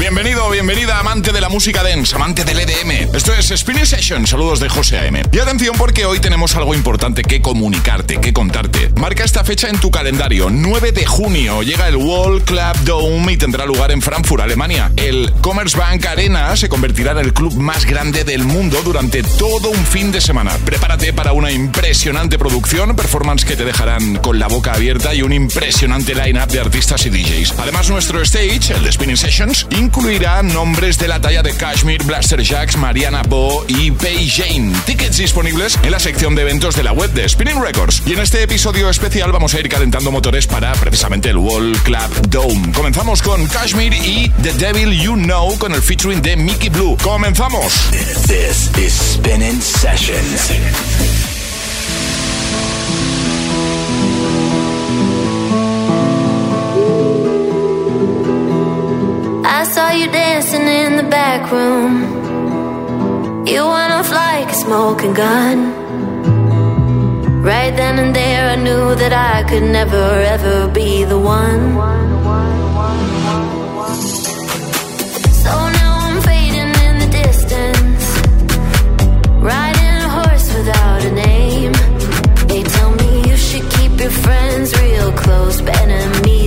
Bienvenido, bienvenida, amante de la música dance, amante del EDM. Esto es Spinning Session. Saludos de José A.M. Y atención porque hoy tenemos algo importante que comunicarte, que contarte. Marca esta fecha en tu calendario. 9 de junio llega el World Club Dome y tendrá lugar en Frankfurt, Alemania. El Commerzbank Arena se convertirá en el club más grande del mundo durante todo un fin de semana. Prepárate para una impresionante producción, performance que te dejarán con la boca abierta y un impresionante line-up de artistas y DJs. Además, nuestro stage, el de Spinning Sessions, incluirá nombres de la talla de Kashmir, Blaster Jacks, Mariana Bo y Pei Jane. Tickets disponibles en la sección de eventos de la web de Spinning Records. Y en este episodio especial vamos a ir calentando motores para precisamente el World Club Dome. Comenzamos con Kashmir y The Devil You Know con el featuring de Mickey Blue. ¡Comenzamos! I saw you dancing in the back room. You went off like a smoking gun. Right then and there, I knew that I could never ever be the one. So now I'm fading in the distance. Riding a horse without a name. They tell me you should keep your friends real close, but enemies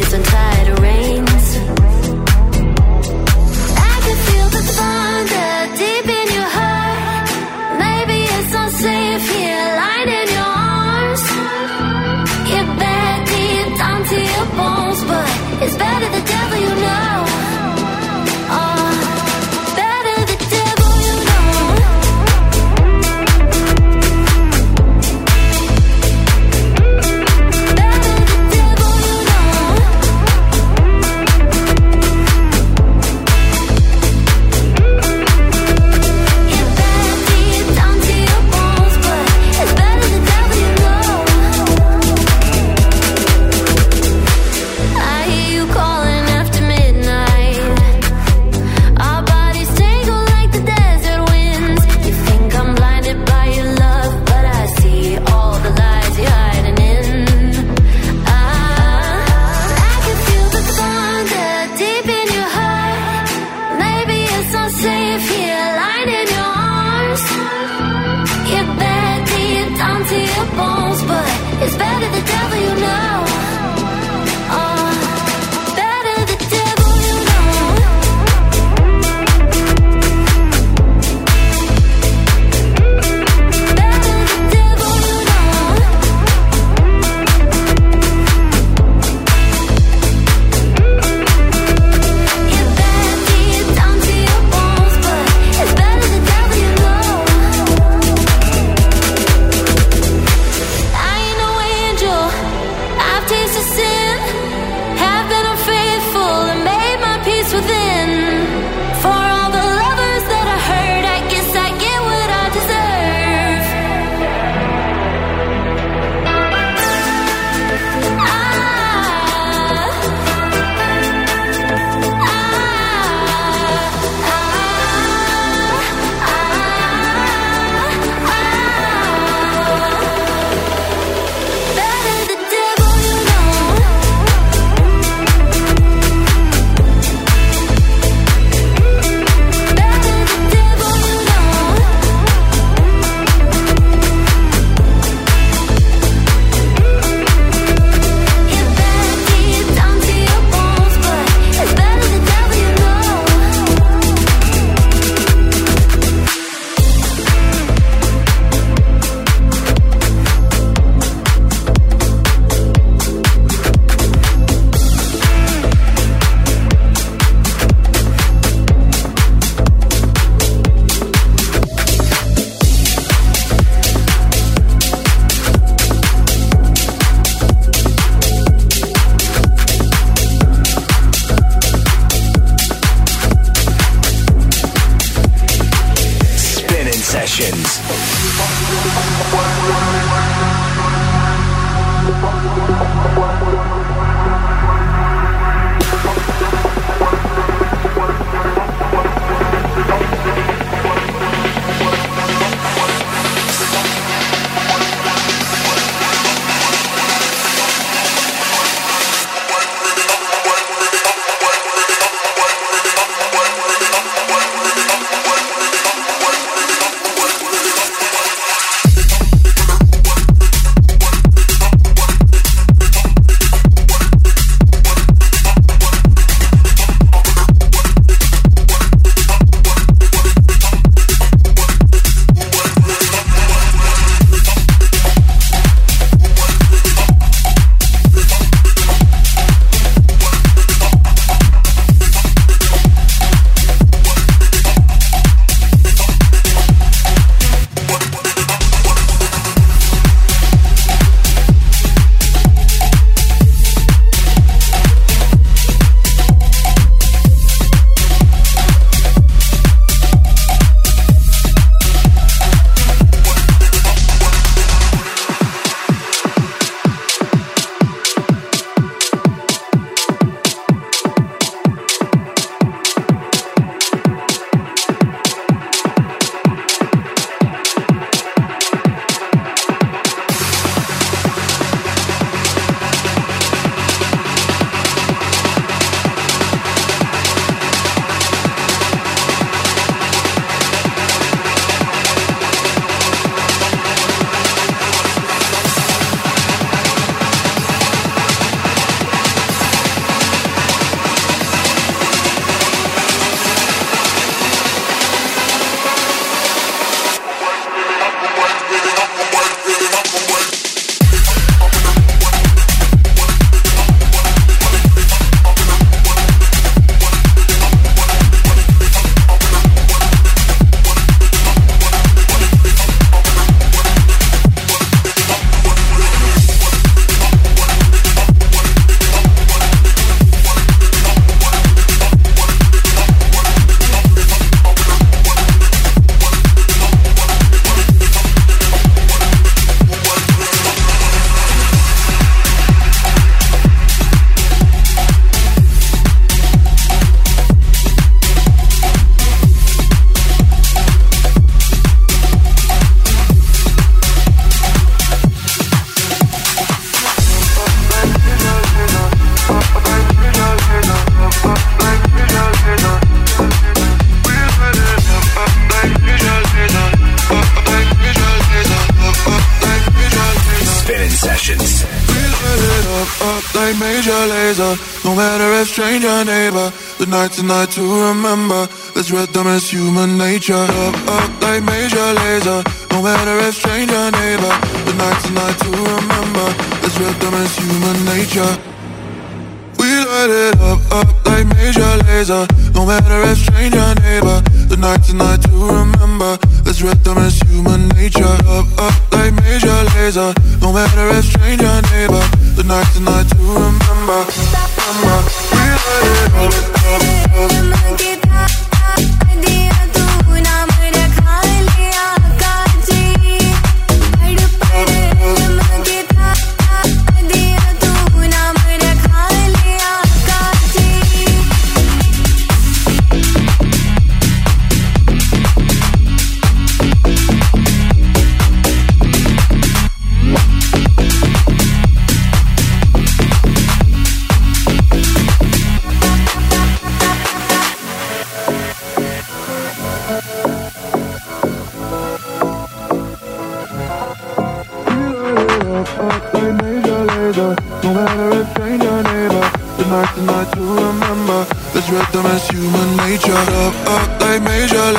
stranger neighbor. The night tonight to remember. This rhythm is human nature. Up, up like major laser. No matter if stranger neighbor. The night tonight to remember. This rhythm is human nature. We light it up, up like major laser. No matter if stranger neighbor. The night to remember. This rhythm is human nature. Up, up like major laser. No matter if stranger neighbor. The night to remember. remember. We light it up, up, up. rhythm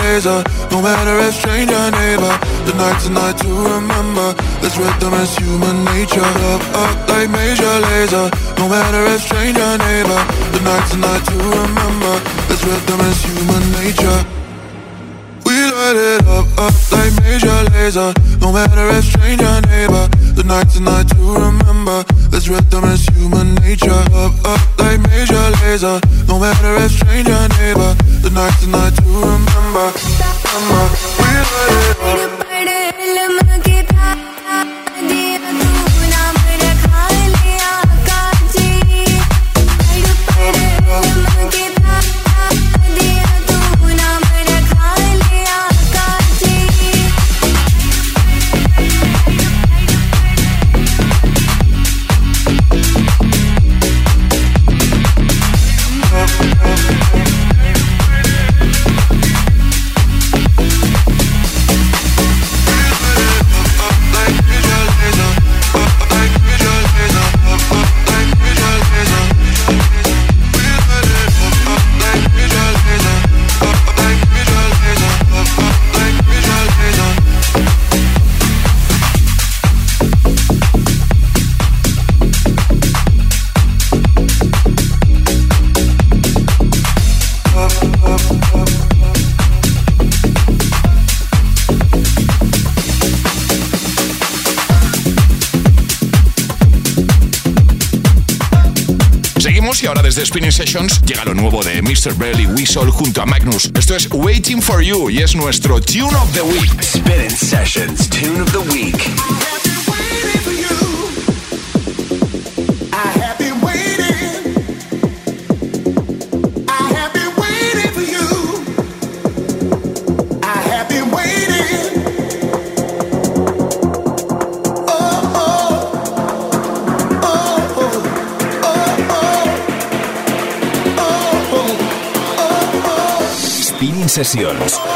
No matter if stranger neighbor The night tonight to remember. This rhythm is human nature. Up, up like major laser. No matter if stranger neighbor The night tonight to remember. This rhythm is human nature. We light it up, up like major laser. No matter if stranger neighbor The night tonight to remember This rhythm is human nature Up, up like major laser no matter if stranger neighbor, the night tonight to remember. remember. We let it. Sessions llega lo nuevo de Mr. Belly Whistle junto a Magnus. Esto es Waiting for You y es nuestro Tune of the Week. Spinning Sessions Tune of the Week.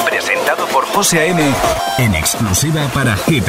Presentado por José A.M. En exclusiva para Hit.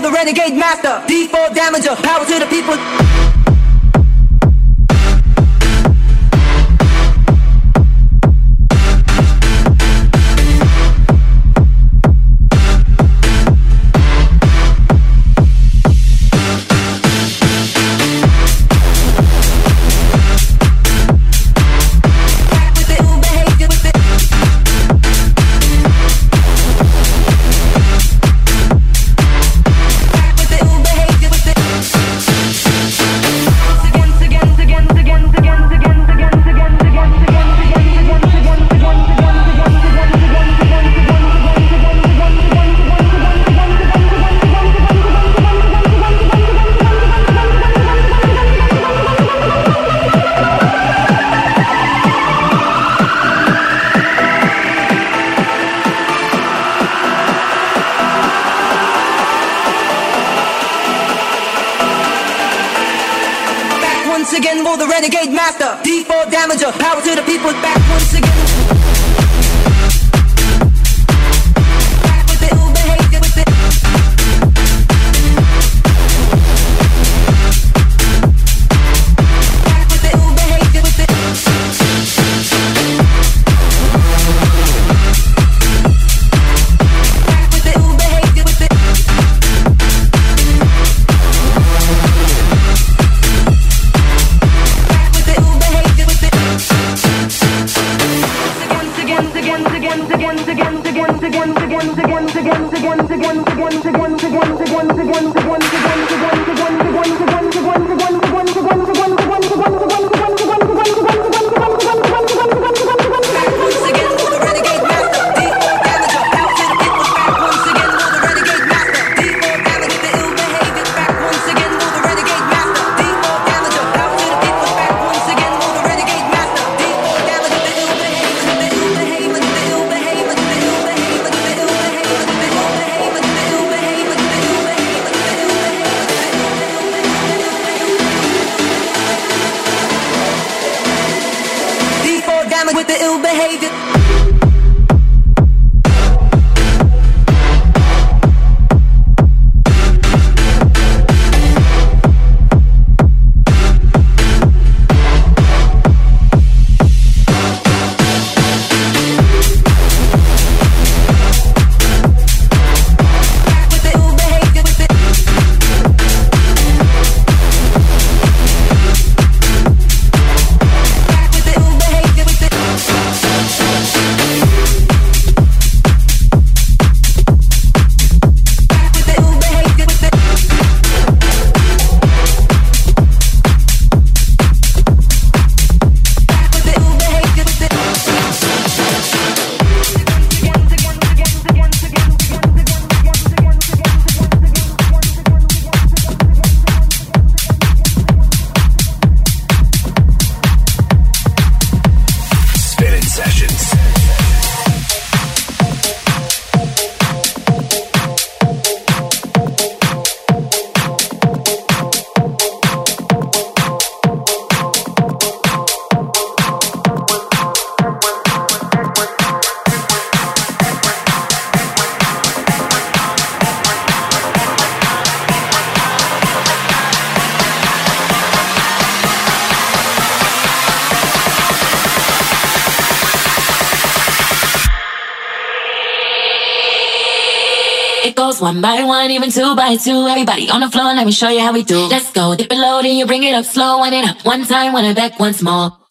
the renegade master, D4 damager, power to the people. One even two by two. Everybody on the floor, let me show you how we do. Let's go, dip it low, then you bring it up slow, wind it up one time, wind it back once more.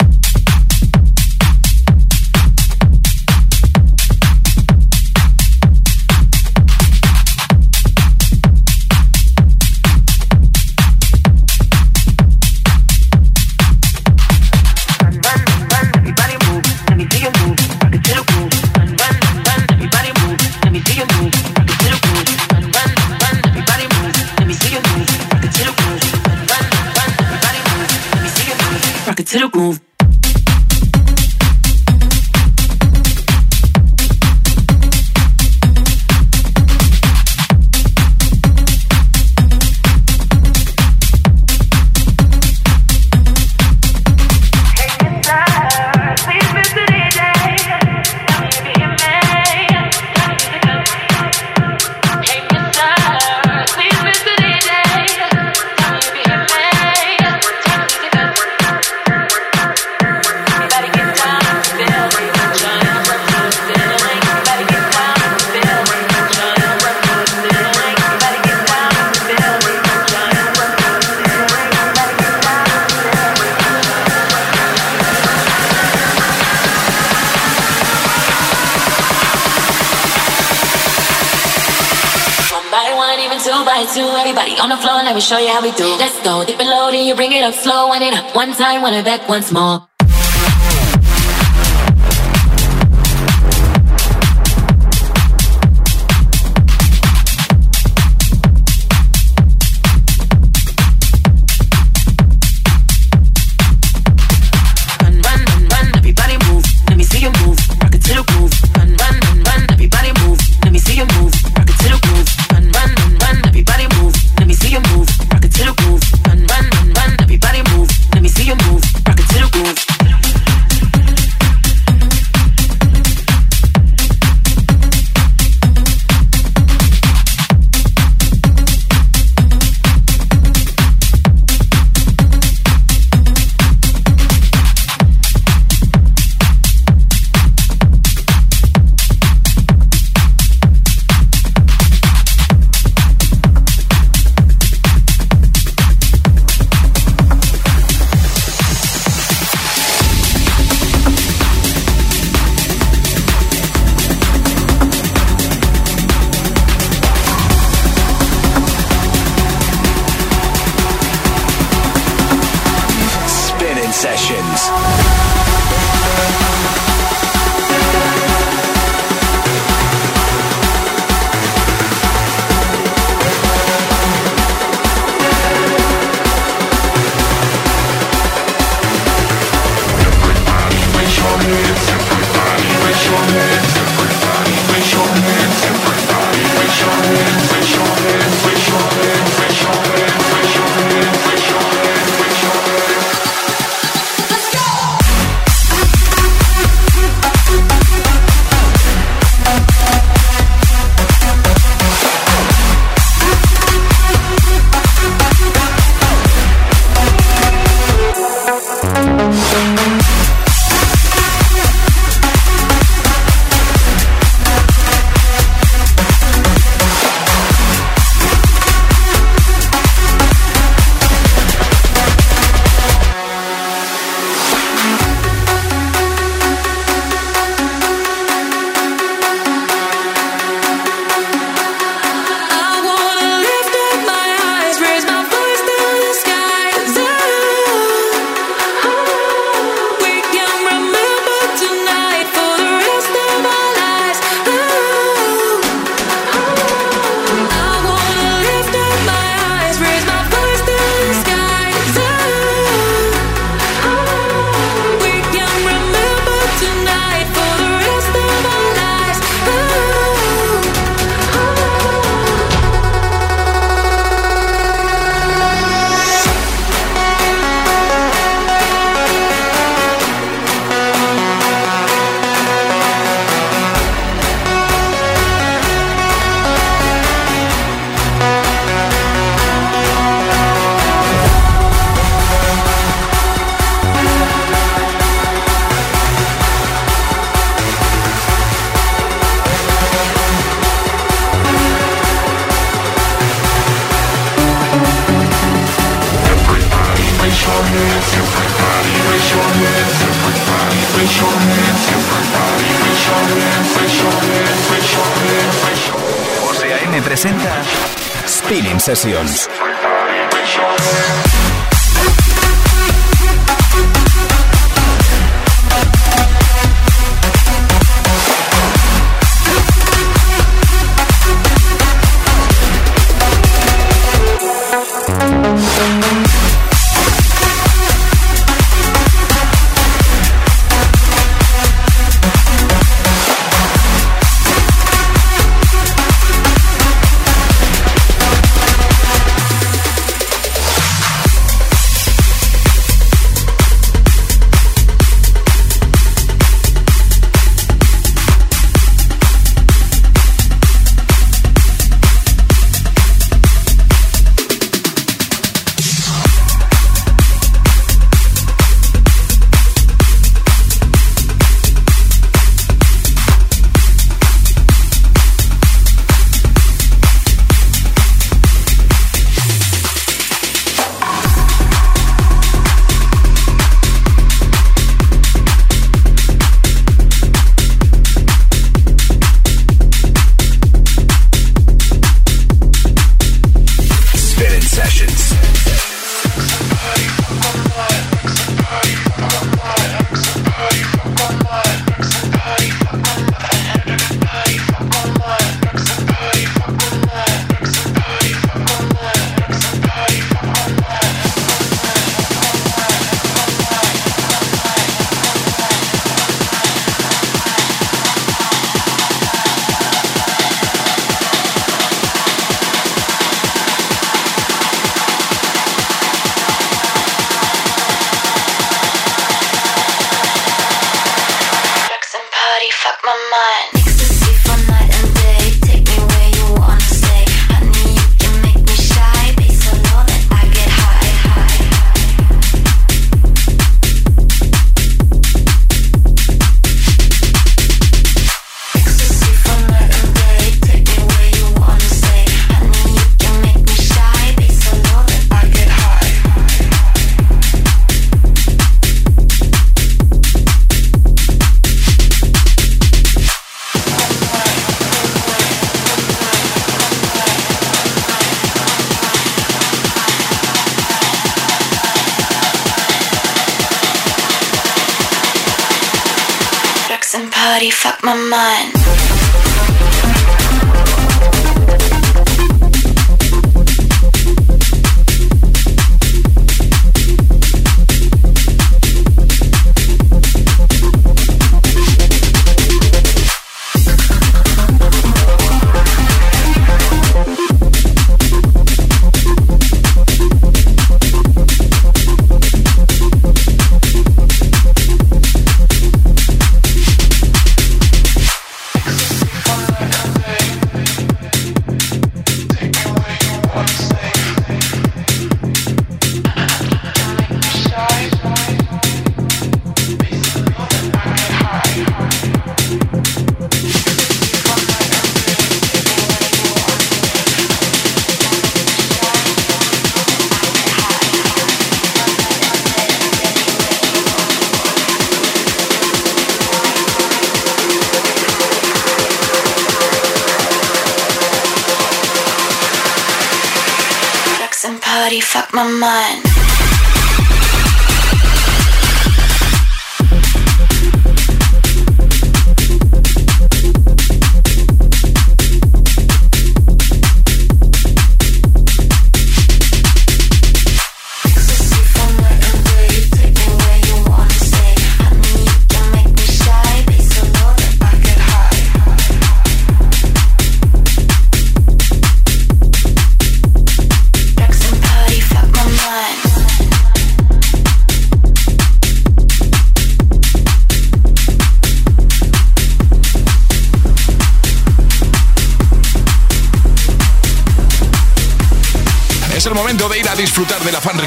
could to the groove. Me show you how we do. Let's go, dip it low, then you bring it up slow, wind it up one time, wind it back once more. Sessions.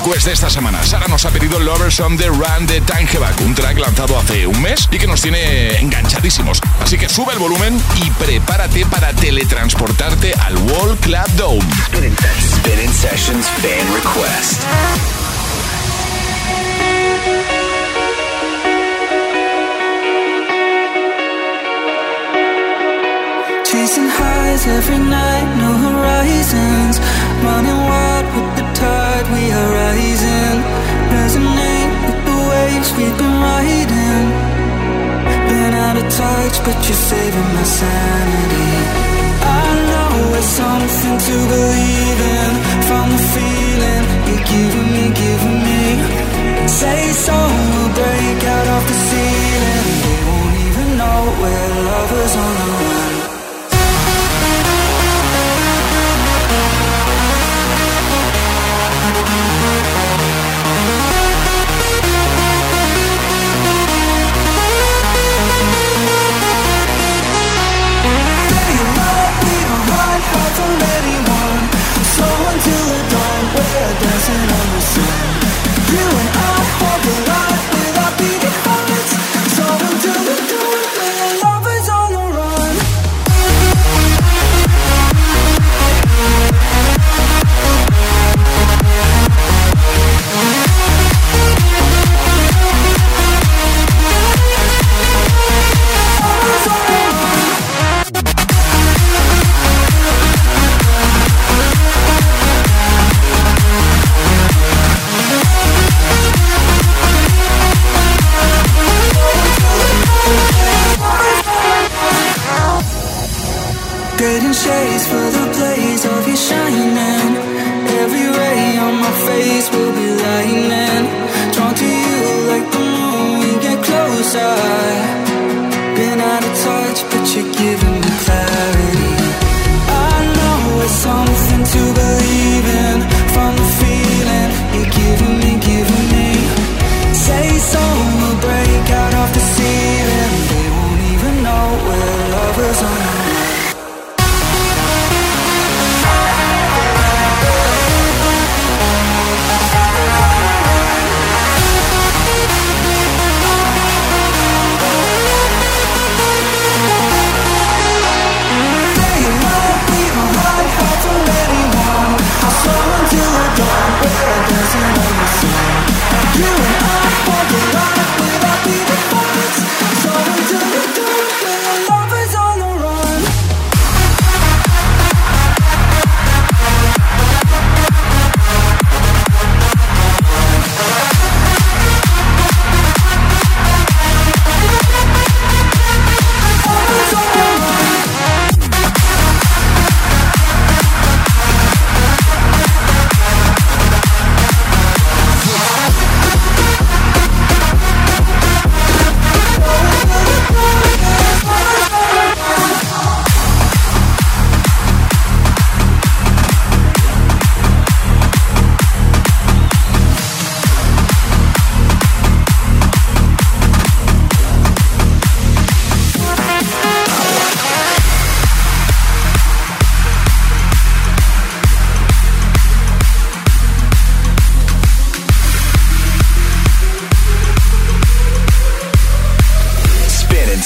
Request de esta semana. Sara nos ha pedido Lovers on the Run de Tangeback, un track lanzado hace un mes y que nos tiene enganchadísimos. Así que sube el volumen y prepárate para teletransportarte al Wall Club Dome. Sessions Fan Request. Chasing highs every night, no horizons. Running wild with the tide, we are rising. Resonate with the waves we've been riding. Been out of touch, but you're saving my sanity. I know it's something to believe in. From the feeling you're giving me, giving me. Say so, we'll break out of the ceiling. They won't even know we're lovers on the run. We're dancing on the sun You and I. we'll be lightning. Drawn to you like the moon, we get closer. Been out of touch, but you're giving.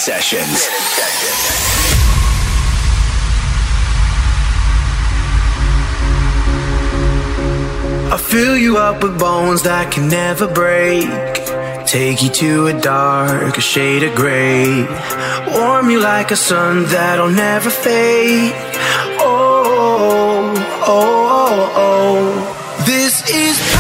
Sessions. I fill you up with bones that can never break. Take you to a dark, shade of gray. Warm you like a sun that'll never fade. Oh, oh, oh, oh. This is.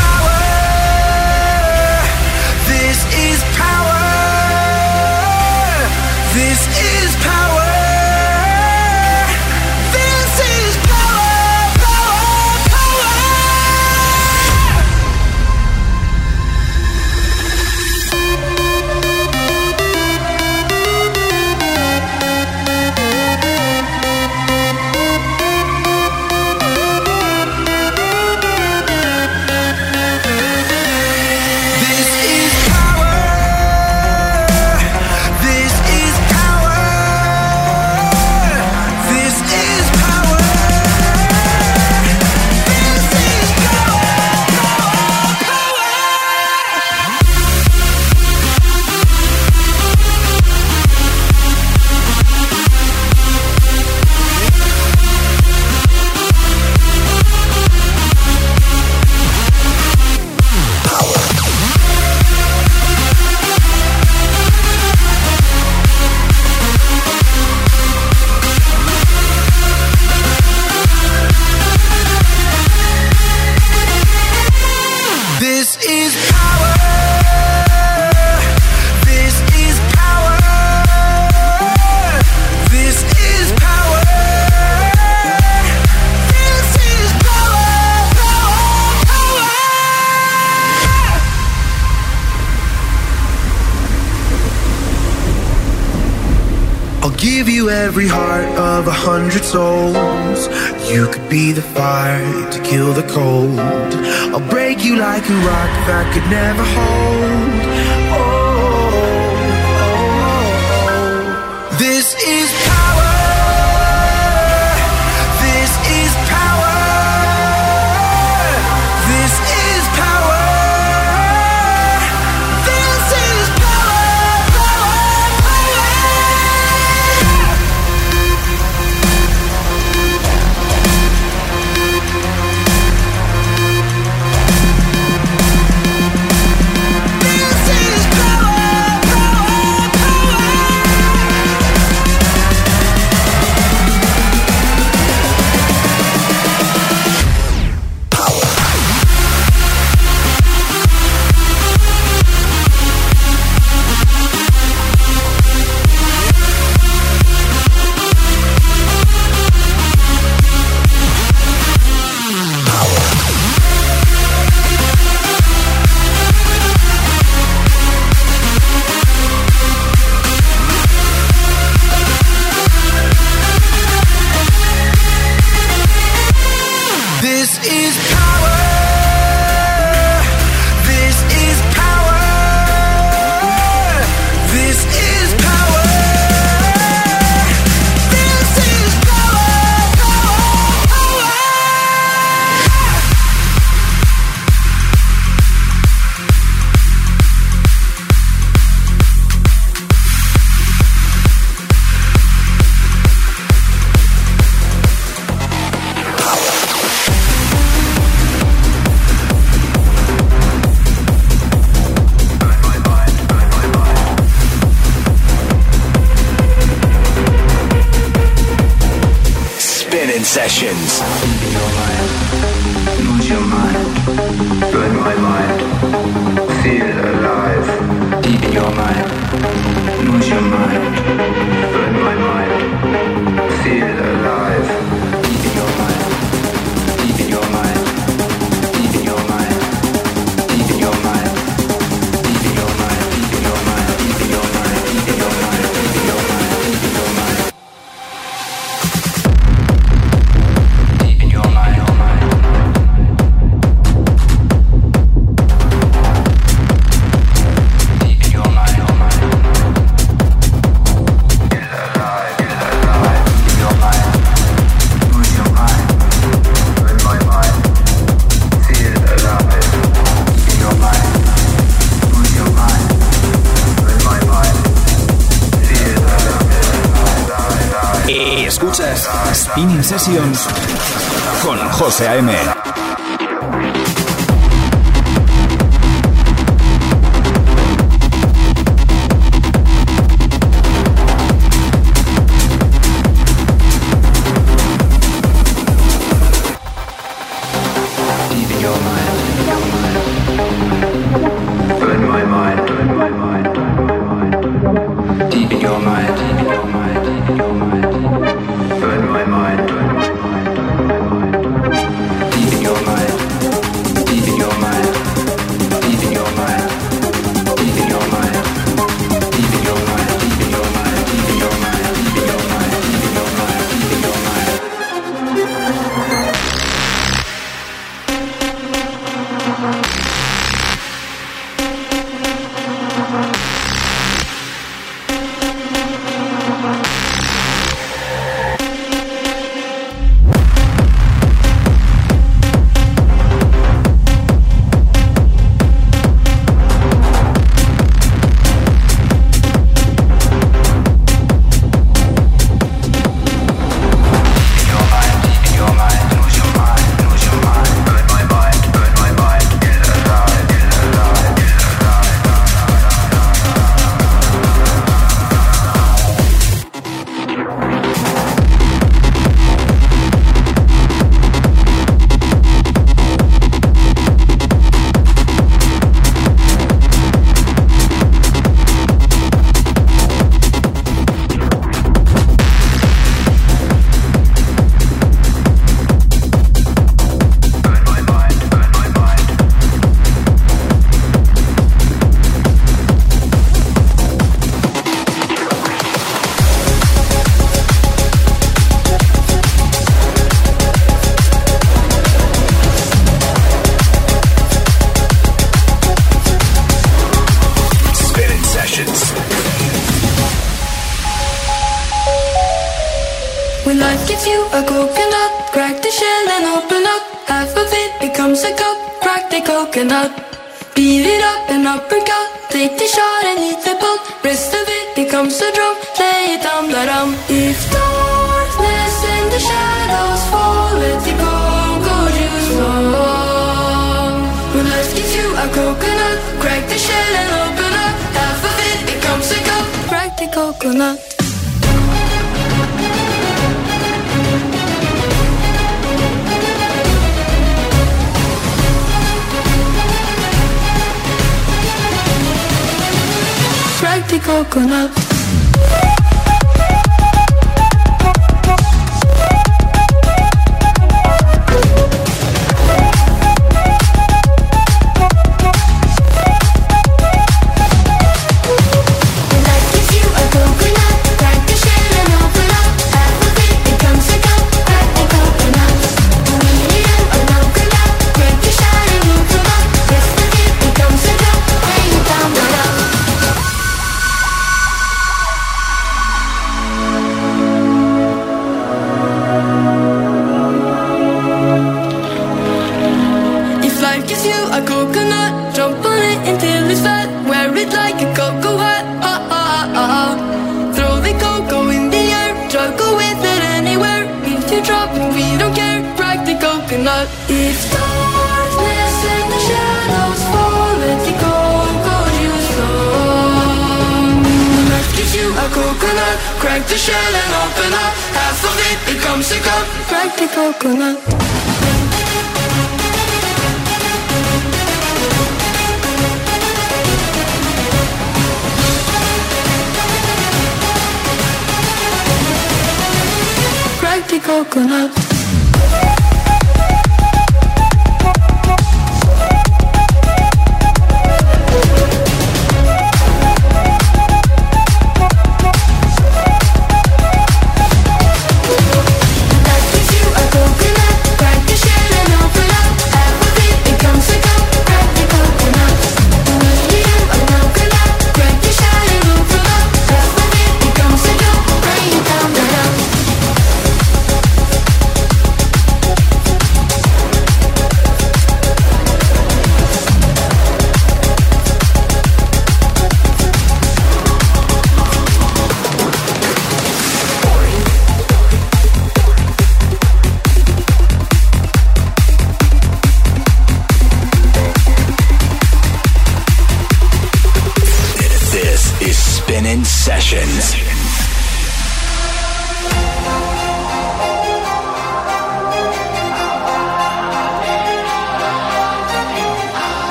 give you every heart of a hundred souls. You could be the fire to kill the cold. I'll break you like a rock that could never hold. Sessions con José A.M. beat the pump, rest of it becomes a drum, play it dum da dum. If darkness and the shadows fall, let the go juice flow. When life gives you a coconut, crack the shell and open up. Half of it becomes a cup, crack the coconut. 濃くなって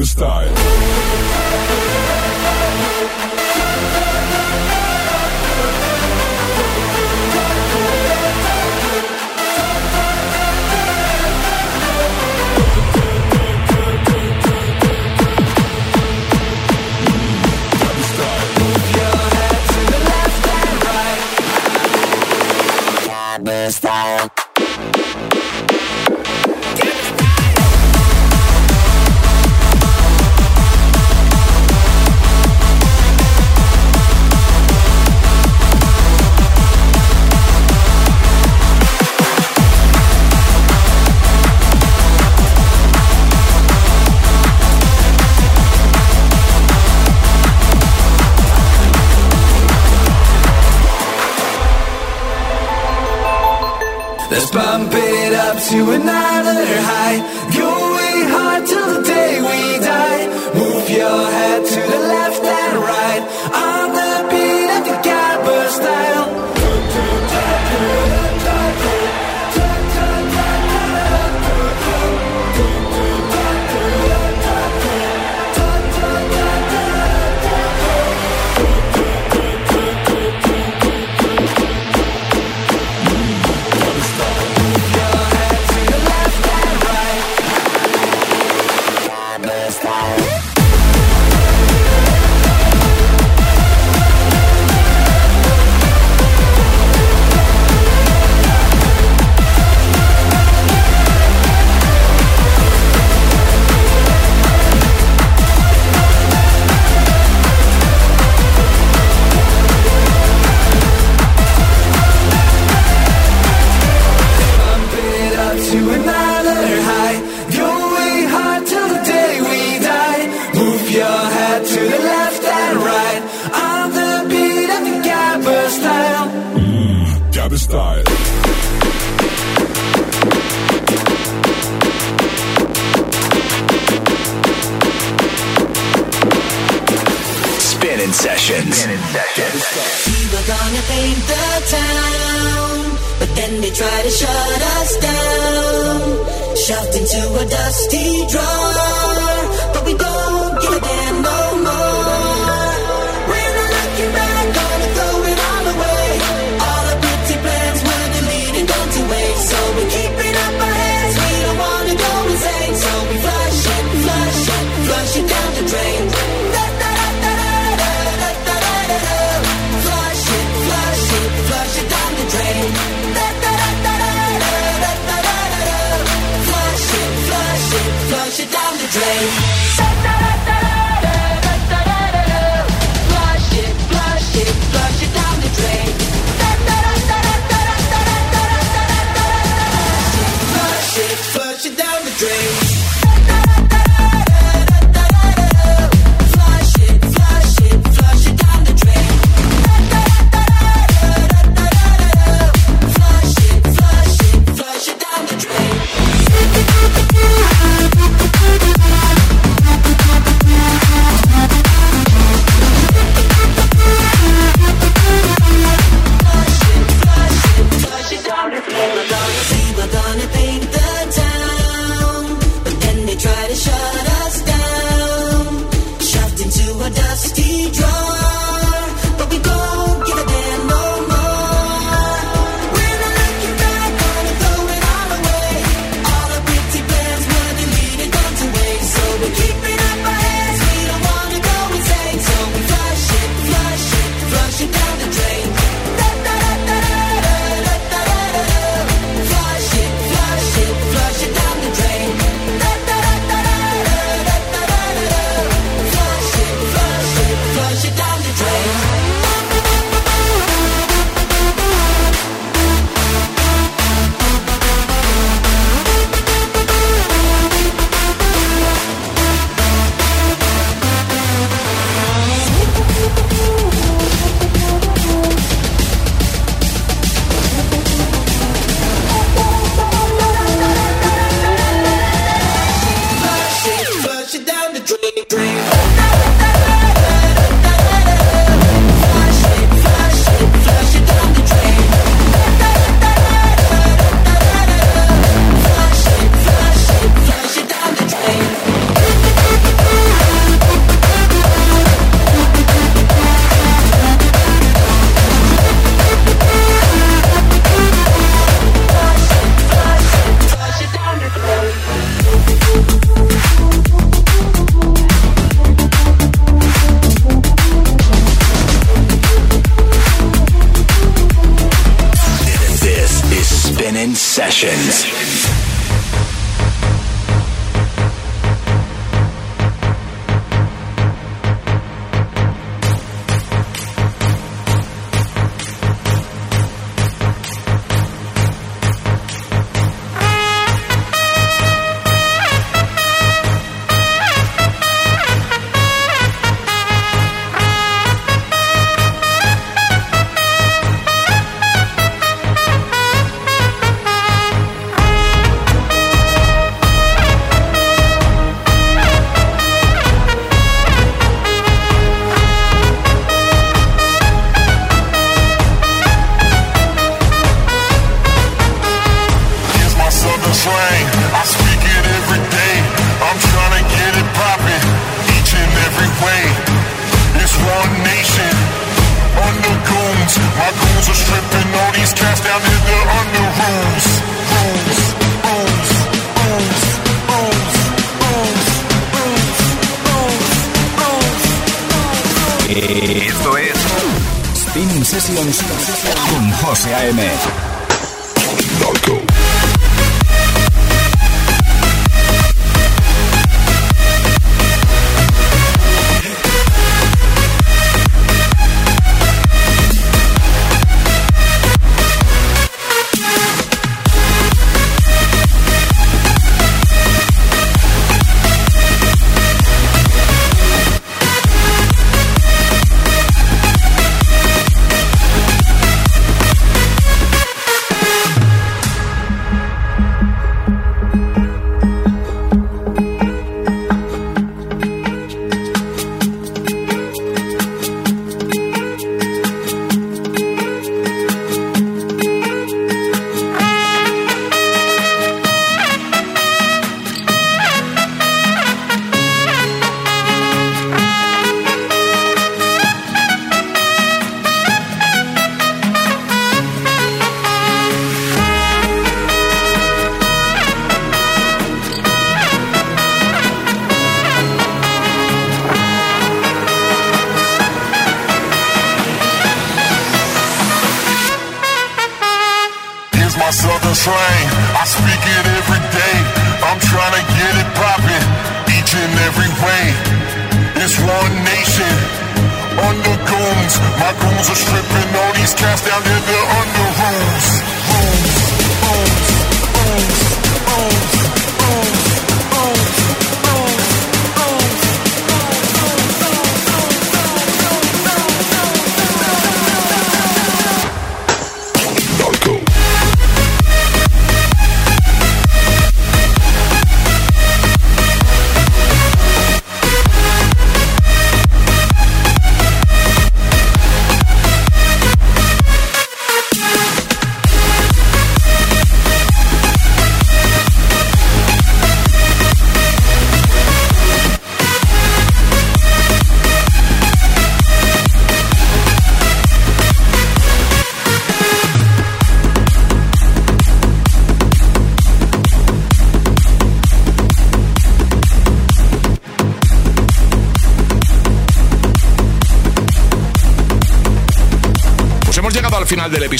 the style. try to shut us down, Shoved into a dusty drawer. try to shut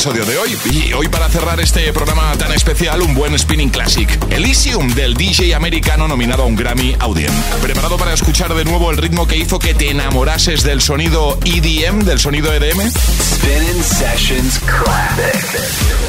episodio de hoy. Y hoy para cerrar este programa tan especial, un buen spinning classic. Elysium del DJ americano nominado a un Grammy Audien. ¿Preparado para escuchar de nuevo el ritmo que hizo que te enamorases del sonido EDM, del sonido EDM? Spinning Sessions Classic.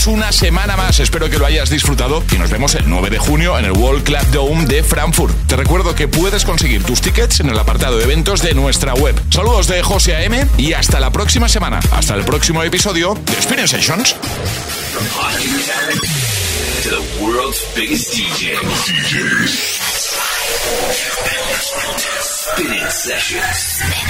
Sessions una semana más. Espero que lo hayas disfrutado y nos vemos el 9 de junio en el World Club Dome de Frankfurt. Te recuerdo que puedes conseguir tus tickets en el apartado de eventos de nuestra web. Saludos de José A.M. y hasta la próxima semana. Hasta el próximo episodio de Spinning Sessions. Spinning Sessions.